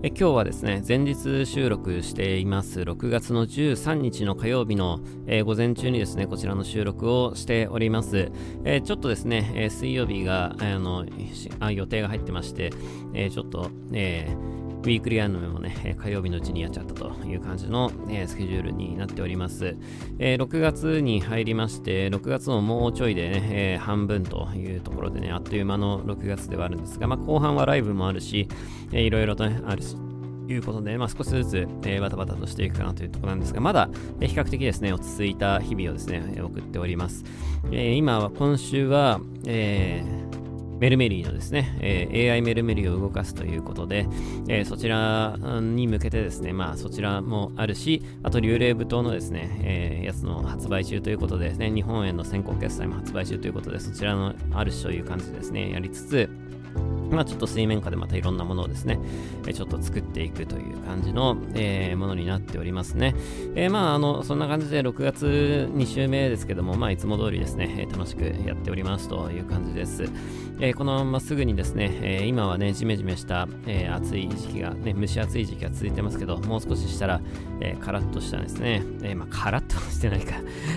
え今日はですね、前日収録しています、6月の13日の火曜日の、えー、午前中にですね、こちらの収録をしております。えー、ちょっとですね、えー、水曜日が、あのあ予定が入ってまして、えちょっと、えウィークリーアニメもね、火曜日のうちにやっちゃったという感じの、えスケジュールになっております。え6月に入りまして、6月のもうちょいでね、え半分というところでね、あっという間の6月ではあるんですが、まあ、後半はライブもあるし、えいろいろと、ね、あるし、いうことで、まあ、少しずつ、えー、バタバタとしていくかなというところなんですが、まだ、えー、比較的ですね、落ち着いた日々をですね、送っております。えー、今は、今週は、えー、メルメリーのですね、えー、AI メルメリーを動かすということで、えー、そちらに向けてですね、まあそちらもあるし、あと流霊舞踏のですね、えー、やつの発売中ということでですね、日本への先行決済も発売中ということで、そちらのある種という感じですね、やりつつ、まあ、ちょっと水面下でまたいろんなものをですね、えちょっと作っていくという感じの、えー、ものになっておりますね。えー、まあ、あの、そんな感じで6月2週目ですけども、まあ、いつも通りですね、楽しくやっておりますという感じです。えー、このまますぐにですね、え今はね、ジメジメした、え暑い時期が、ね、蒸し暑い時期が続いてますけど、もう少ししたら、えカラッとしたですね、えまあ、カラッとしてないか、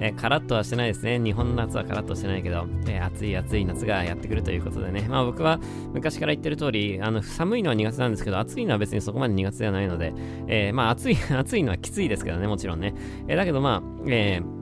えカラッとはしてないですね。日本の夏はカラッとしてないけど、え暑い暑い夏がやってくるということでね、まあ僕は昔から言ってる通り、あの、寒いのは苦手なんですけど、暑いのは別にそこまで苦手ではないので、えー、まあ暑い、暑いのはきついですけどね、もちろんね。え、だけどまあ、えー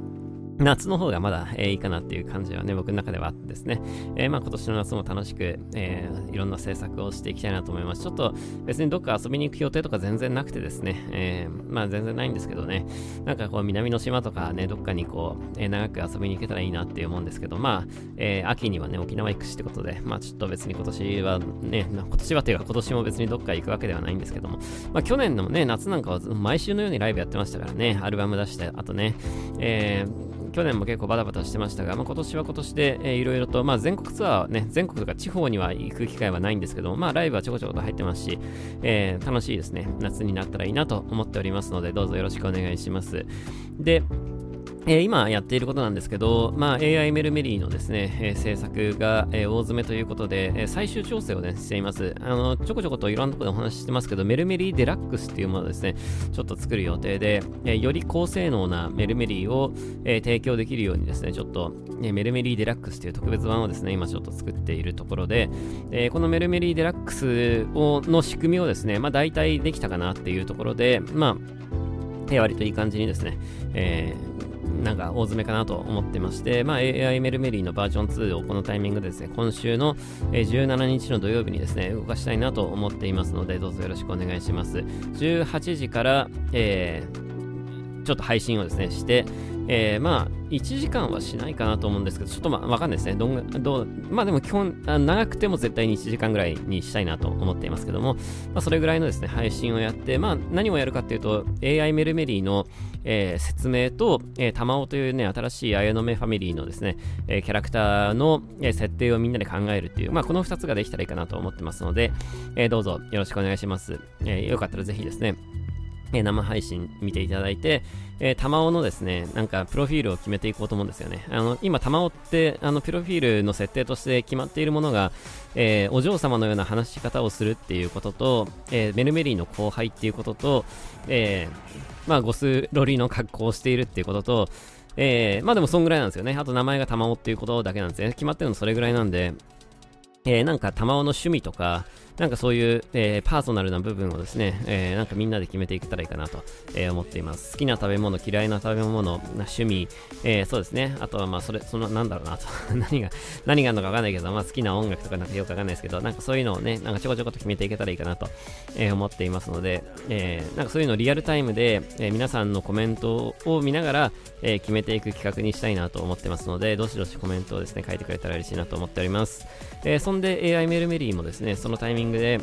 夏の方がまだ、えー、いいかなっていう感じはね、僕の中ではあってですね。えー、まあ今年の夏も楽しく、えー、いろんな制作をしていきたいなと思います。ちょっと別にどっか遊びに行く予定とか全然なくてですね、え、まあ全然ないんですけどね、なんかこう南の島とかね、どっかにこう、え、長く遊びに行けたらいいなって思うんですけど、まあ、え、秋にはね、沖縄行くしってことで、まあちょっと別に今年はね、今年はというか今年も別にどっか行くわけではないんですけども、まあ去年のね、夏なんかは毎週のようにライブやってましたからね、アルバム出して、あとね、えー、去年も結構バタバタしてましたが、まあ、今年は今年で、えー、いろいろと、まあ、全国ツアーね、全国とか地方には行く機会はないんですけど、まあ、ライブはちょこちょこと入ってますし、えー、楽しいですね。夏になったらいいなと思っておりますので、どうぞよろしくお願いします。で、え、今やっていることなんですけど、まあ、AI メルメリーのですね、えー、制作が、えー、大詰めということで、え最終調整をね、しています。あの、ちょこちょこといろんなところでお話ししてますけど、メルメリーデラックスっていうものをですね、ちょっと作る予定で、えより高性能なメルメリーを、え提供できるようにですね、ちょっと、えメルメリーデラックスという特別版をですね、今ちょっと作っているところで、えこのメルメリーデラックスをの仕組みをですね、まあ大体できたかなっていうところで、まあ、割といい感じにですね、えーなんか大詰めかなと思ってまして、まあ、AI メルメリーのバージョン2をこのタイミングでですね、今週の17日の土曜日にですね、動かしたいなと思っていますので、どうぞよろしくお願いします。18時から、えー、ちょっと配信をですね、して、えー、まあ、1時間はしないかなと思うんですけど、ちょっとまあ、わかんないですね。どんどう、まあでも基本、長くても絶対に1時間ぐらいにしたいなと思っていますけども、まあ、それぐらいのですね、配信をやって、まあ、何をやるかっていうと、AI メルメリーの、えー、説明と、えー、玉尾というね、新しい綾の目ファミリーのですね、えー、キャラクターの、えー、設定をみんなで考えるっていう、まあ、この2つができたらいいかなと思ってますので、えー、どうぞよろしくお願いします。えー、よかったらぜひですね、え生配信見ていただいて、えー、玉尾のですね、なんか、プロフィールを決めていこうと思うんですよね。あの、今、玉尾って、あの、プロフィールの設定として決まっているものが、えー、お嬢様のような話し方をするっていうことと、えー、メルメリーの後輩っていうことと、えまあ、ゴスロリの格好をしているっていうことと、えまあでもそんぐらいなんですよね。あと名前が玉尾っていうことだけなんですね。決まってるのそれぐらいなんで、えなんか玉尾の趣味とか、なんかそういう、えー、パーソナルな部分をですね、えー、なんかみんなで決めていけたらいいかなと、えー、思っています。好きな食べ物、嫌いな食べ物、趣味、えそうですね。あとはまあそれ、その、なんだろうなと 何が、何があるのかわかんないけど、まあ好きな音楽とかなんかよくわかんないですけど、なんかそういうのをね、なんかちょこちょこと決めていけたらいいかなと、え思っていますので、えなんかそういうのをリアルタイムで、え皆さんのコメントを見ながら、え決めていく企画にしたいなと思ってますので、どしどしコメントをですね、書いてくれたら嬉しいなと思っております。えそんで AI メルメリーもですね、そのタイミングで、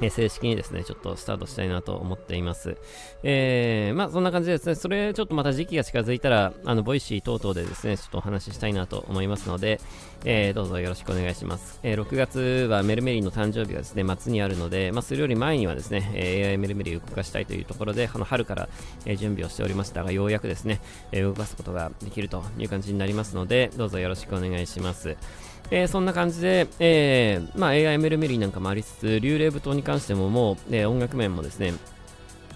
え正式にですね、ちょっとスタートしたいなと思っています。えー、まあそんな感じですね、それちょっとまた時期が近づいたら、あの、ボイシー等々でですね、ちょっとお話ししたいなと思いますので、えー、どうぞよろしくお願いします。えー、6月はメルメリーの誕生日がですね、末にあるので、まあそれより前にはですね、え AI メルメリーを動かしたいというところで、あの、春から、え準備をしておりましたが、ようやくですね、え動かすことができるという感じになりますので、どうぞよろしくお願いします。えー、そんな感じで、えー、まあ、AI メルメリーなんかもありつつ、幽霊舞踏に関してももう、えー、音楽面もですね、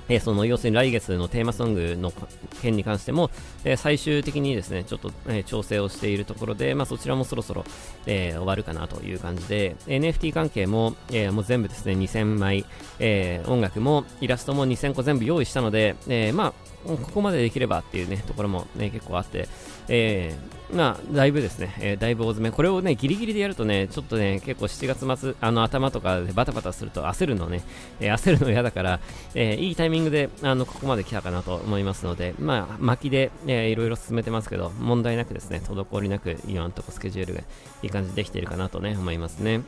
え、その要するに来月のテーマソングの件に関しても、え、最終的にですね、ちょっと、え、調整をしているところで、まあ、そちらもそろそろ、えー、終わるかなという感じで、NFT 関係も、えー、もう全部ですね、2000枚、えー、音楽もイラストも2000個全部用意したので、え、まあ、ここまでできればっていうね、ところもね、結構あって、えー、まあ、だいぶですね、えー、だいぶ大詰め。これをね、ギリギリでやるとね、ちょっとね、結構7月末、あの、頭とかでバタバタすると焦るのね、えー、焦るの嫌だから、え、いいタイミングで、あの、ここまで来たかなと思いますので、まあ、巻きで、えー、いろいろ進めてますけど、問題なくですね、滞りなく、今のとこスケジュールがいい感じでできているかなとね、思いますね。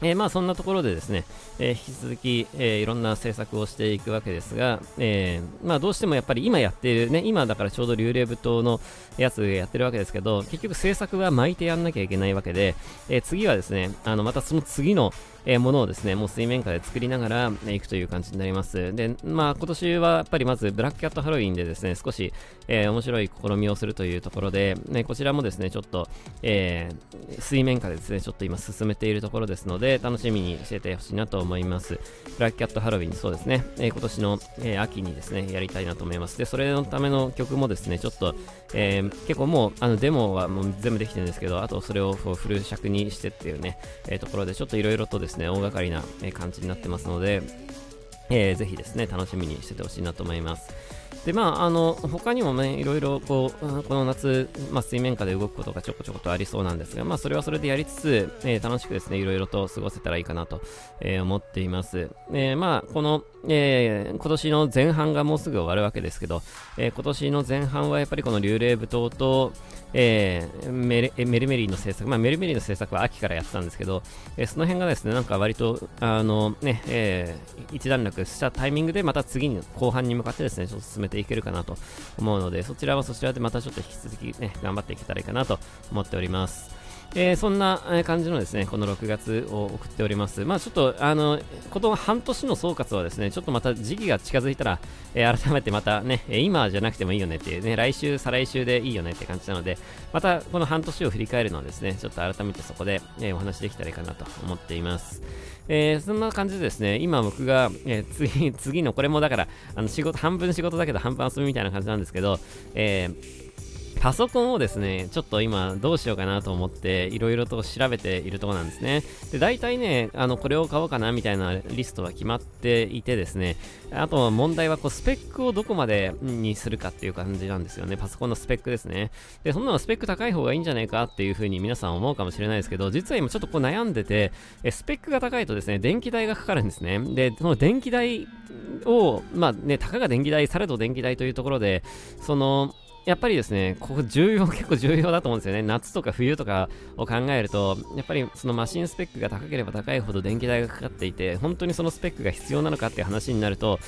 えー、まあそんなところでですね、えー、引き続き、えー、いろんな政策をしていくわけですが、えまあどうしてもやっぱり今やっているね、今だからちょうど幽霊舞踏のやつやってるわけですけど、結局政策は巻いてやんなきゃいけないわけで、え次はですね、あのまたその次の、え、ものをですね、もう水面下で作りながら、ね、いくという感じになります。で、まあ今年はやっぱりまずブラックキャットハロウィンでですね、少し、え、面白い試みをするというところで、ね、こちらもですね、ちょっと、え、水面下でですね、ちょっと今進めているところですので、楽しみにしててほしいなと思います。ブラックキャットハロウィン、そうですね、え、今年の、え、秋にですね、やりたいなと思います。で、それのための曲もですね、ちょっと、えー、結構もう、あの、デモはもう全部できてるんですけど、あとそれをフル尺にしてっていうね、え、ところで、ちょっといろいろとですね、大掛かりな感じになってますので、えー、ぜひですね、楽しみにしててほしいなと思います。で、まあ、あの、他にもね、いろいろ、こう、この夏、まあ、水面下で動くことがちょこちょことありそうなんですが、まあ、それはそれでやりつつ、えー、楽しくですね、いろいろと過ごせたらいいかなと、えー、思っています。えー、まあ、この、え、今年の前半がもうすぐ終わるわけですけど、え、今年の前半はやっぱりこの幽霊舞踏と、え、メルメリーの制作、まあ、メルメリーの制作は秋からやってたんですけど、え、その辺がですね、なんか割と、あのね、え、一段落したタイミングでまた次に後半に向かってですね、ちょっと進めていけるかなと思うので、そちらはそちらでまたちょっと引き続きね、頑張っていけたらいいかなと思っております。えー、そんな感じのですね、この6月を送っております。まあちょっと、あの、この半年の総括はですね、ちょっとまた時期が近づいたら、えー、改めてまたね、今じゃなくてもいいよねっていうね、来週、再来週でいいよねって感じなので、またこの半年を振り返るのをですね、ちょっと改めてそこで、えー、お話できたらいいかなと思っています。えー、そんな感じでですね、今僕が、えー、次、次のこれもだから、あの仕事、半分仕事だけど半分遊びみたいな感じなんですけど、えーパソコンをですね、ちょっと今どうしようかなと思っていろいろと調べているところなんですね。で、大体ね、あの、これを買おうかなみたいなリストは決まっていてですね、あと問題はこうスペックをどこまでにするかっていう感じなんですよね。パソコンのスペックですね。で、そんなのスペック高い方がいいんじゃないかっていう風に皆さん思うかもしれないですけど、実は今ちょっとこう悩んでて、スペックが高いとですね、電気代がかかるんですね。で、その電気代を、まあね、たかが電気代、されど電気代というところで、その、やっぱりですね、ここ重要、結構重要だと思うんですよね。夏とか冬とかを考えると、やっぱりそのマシンスペックが高ければ高いほど電気代がかかっていて、本当にそのスペックが必要なのかっていう話になると、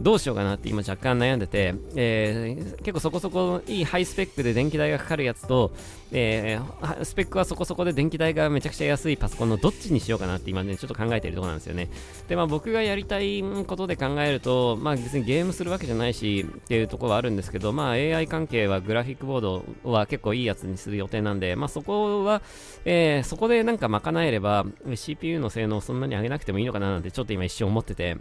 どうしようかなって今若干悩んでて、えー、結構そこそこいいハイスペックで電気代がかかるやつと、えー、スペックはそこそこで電気代がめちゃくちゃ安いパソコンのどっちにしようかなって今ね、ちょっと考えているところなんですよね。で、まあ僕がやりたいことで考えると、まあ別にゲームするわけじゃないしっていうところはあるんですけど、まあ AI 関係はグラフィックボードは結構いいやつにする予定なんで、まあそこは、えー、そこでなんか賄えれば CPU の性能をそんなに上げなくてもいいのかななんてちょっと今一瞬思ってて、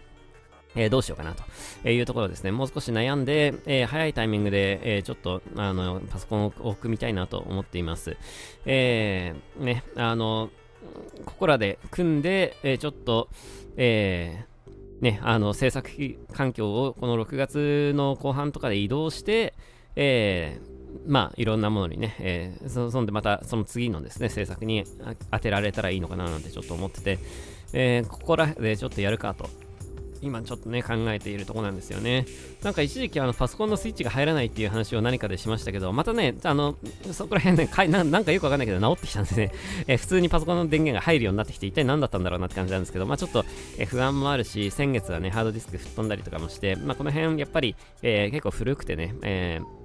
えー、どうしようかなというところですね。もう少し悩んで、えー、早いタイミングで、えー、ちょっと、あの、パソコンを組みたいなと思っています。えー、ね、あの、ここらで組んで、えちょっと、えね、あの、制作環境をこの6月の後半とかで移動して、えまあ、いろんなものにね、えー、そんでまたその次のですね、制作に当てられたらいいのかななんてちょっと思ってて、えー、ここらでちょっとやるかと今ちょっとね、考えているとこなんですよね。なんか一時期あのパソコンのスイッチが入らないっていう話を何かでしましたけど、またね、あの、そこら辺ね、かいななんかよくわかんないけど治ってきたんでね、えー、普通にパソコンの電源が入るようになってきて、一体何だったんだろうなって感じなんですけど、まあちょっと、えー、不安もあるし、先月はね、ハードディスク吹っ飛んだりとかもして、まあこの辺やっぱり、えー、結構古くてね、えー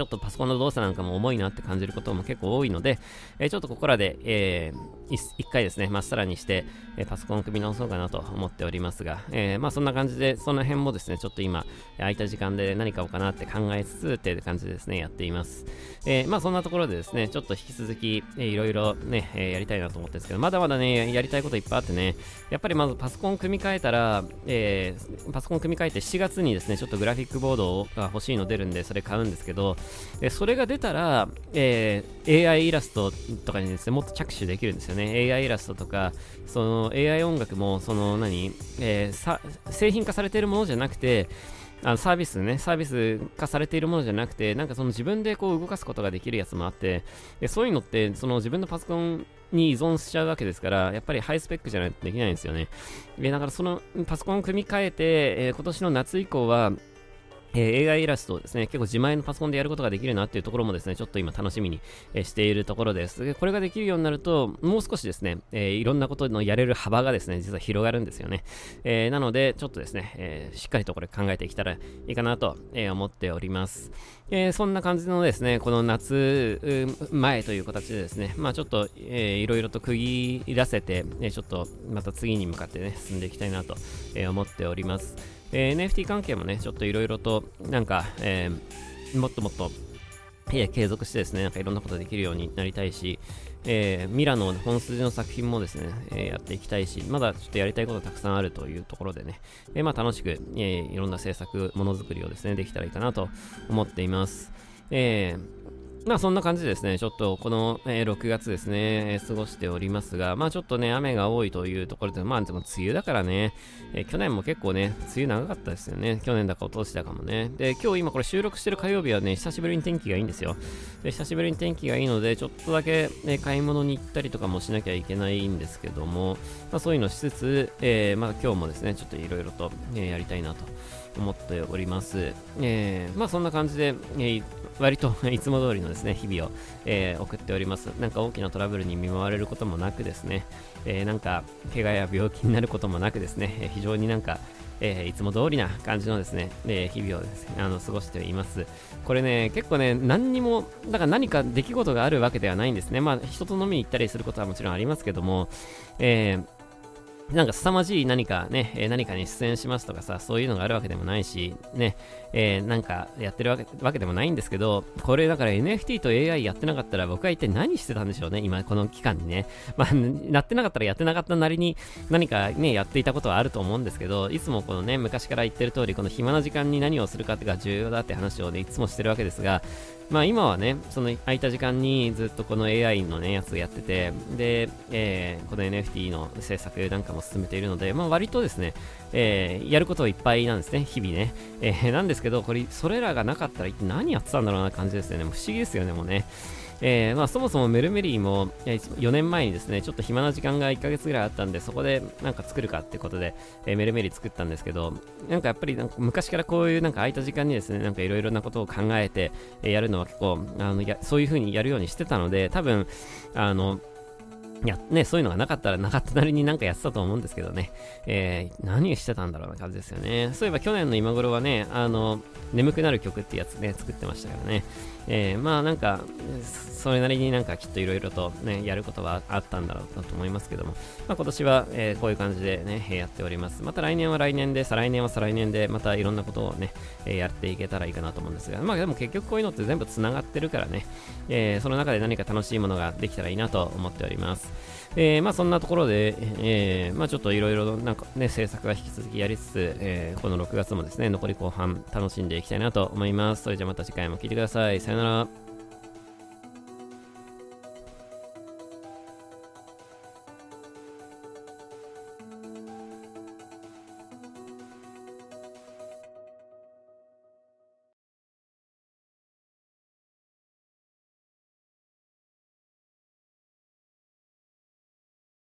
ちょっとパソコンの動作なんかも重いなって感じることも結構多いので、え、ちょっとここらで、えー、一回ですね、まっさらにして、えパソコンを組み直そうかなと思っておりますが、えまあそんな感じで、その辺もですね、ちょっと今、空いた時間で何買おうかなって考えつつっていう感じでですね、やっています。えまあそんなところでですね、ちょっと引き続き、えー、いろいろね、えやりたいなと思ってるんですけど、まだまだね、やりたいこといっぱいあってね、やっぱりまずパソコン組み替えたら、えパソコン組み替えて7月にですね、ちょっとグラフィックボードが欲しいの出るんで、それ買うんですけど、えそれが出たら、え AI イラストとかにですね、もっと着手できるんですよね。ね AI イラストとか、その AI 音楽も、その何、えー、製品化されているものじゃなくて、あのサービスね、サービス化されているものじゃなくて、なんかその自分でこう動かすことができるやつもあって、でそういうのってその自分のパソコンに依存しちゃうわけですから、やっぱりハイスペックじゃないとできないんですよね。でだからそのパソコンを組み替えて、えー、今年の夏以降は、え、AI イラストをですね、結構自前のパソコンでやることができるなっていうところもですね、ちょっと今楽しみに、え、しているところです。でこれができるようになると、もう少しですね、え、いろんなことのやれる幅がですね、実は広がるんですよね。え、なので、ちょっとですね、え、しっかりとこれ考えていけたらいいかなと、え、思っております。え、そんな感じのですね、この夏前という形でですね、まあちょっと、えー、いろいろと区切らせて、えちょっとまた次に向かってね、進んでいきたいなと、え、思っております。えー、NFT 関係もね、ちょっといろいろと、なんか、えー、もっともっと、え継続してですね、なんかいろんなことできるようになりたいし、えー、ミラノ本筋の作品もですね、えー、やっていきたいし、まだちょっとやりたいことたくさんあるというところでね、えー、まあ楽しく、えいろんな制作、ものづくりをですね、できたらいいかなと思っています。えー、まあそんな感じでですね、ちょっとこの、え、6月ですね、え、過ごしておりますが、まあちょっとね、雨が多いというところで、まあでも梅雨だからね、えー、去年も結構ね、梅雨長かったですよね。去年だかおとしだかもね。で、今日今これ収録してる火曜日はね、久しぶりに天気がいいんですよ。で、久しぶりに天気がいいので、ちょっとだけ、ね、買い物に行ったりとかもしなきゃいけないんですけども、まあそういうのしつつ、えー、まあ今日もですね、ちょっといろいろと、えやりたいなと思っております。えー、まあそんな感じで、えー、割と いつも通りのですね、日々を、えー、送っております。なんか大きなトラブルに見舞われることもなくですね、えー、なんか怪我や病気になることもなくですね、えー、非常になんか、えいつも通りな感じのですね、え日々をですね、あの過ごしています。これね、結構ね、何にも、だから何か出来事があるわけではないんですね。まあ、人と飲みに行ったりすることはもちろんありますけども、えーなんか凄まじい何かね、えー、何かに出演しますとかさ、そういうのがあるわけでもないし、ね、えー、なんかやってるわけでもないんですけど、これだから NFT と AI やってなかったら僕は一体何してたんでしょうね、今この期間にね。まあ、なってなかったらやってなかったなりに何かね、やっていたことはあると思うんですけど、いつもこのね、昔から言ってる通り、この暇な時間に何をするかってが重要だって話をね、いつもしてるわけですが、まあ今はね、その空いた時間にずっとこの AI のね、やつやってて、で、えー、この NFT の制作なんかも進めているので、まあ割とですね、えー、やることいっぱいなんですね、日々ね。えー、なんですけど、これ、それらがなかったら一体何やってたんだろうな感じですよね。不思議ですよね、もうね。えー、まあ、そもそもメルメリーも、え、4年前にですね、ちょっと暇な時間が1ヶ月ぐらいあったんで、そこでなんか作るかってことで、えー、メルメリー作ったんですけど、なんかやっぱりなんか昔からこういうなんか空いた時間にですね、なんかいろいろなことを考えて、え、やるのは結構、あのやそういう風にやるようにしてたので、多分、あの、いや、ね、そういうのがなかったらなかったなりになんかやってたと思うんですけどね。えー、何してたんだろうな感じですよね。そういえば去年の今頃はね、あの、眠くなる曲ってやつね、作ってましたからね。えー、まあなんか、それなりになんかきっといろいろとね、やることはあったんだろうなと思いますけども、まあ今年は、えー、こういう感じでね、やっております。また来年は来年で、再来年は再来年で、またいろんなことをね、え、やっていけたらいいかなと思うんですが、まあでも結局こういうのって全部繋がってるからね、え、その中で何か楽しいものができたらいいなと思っております。えー、まあそんなところで、えー、まあちょっといろいろなんかね、制作は引き続きやりつつ、えー、この6月もですね、残り後半楽しんでいきたいなと思います。それじゃまた次回も聴いてください。さよなら。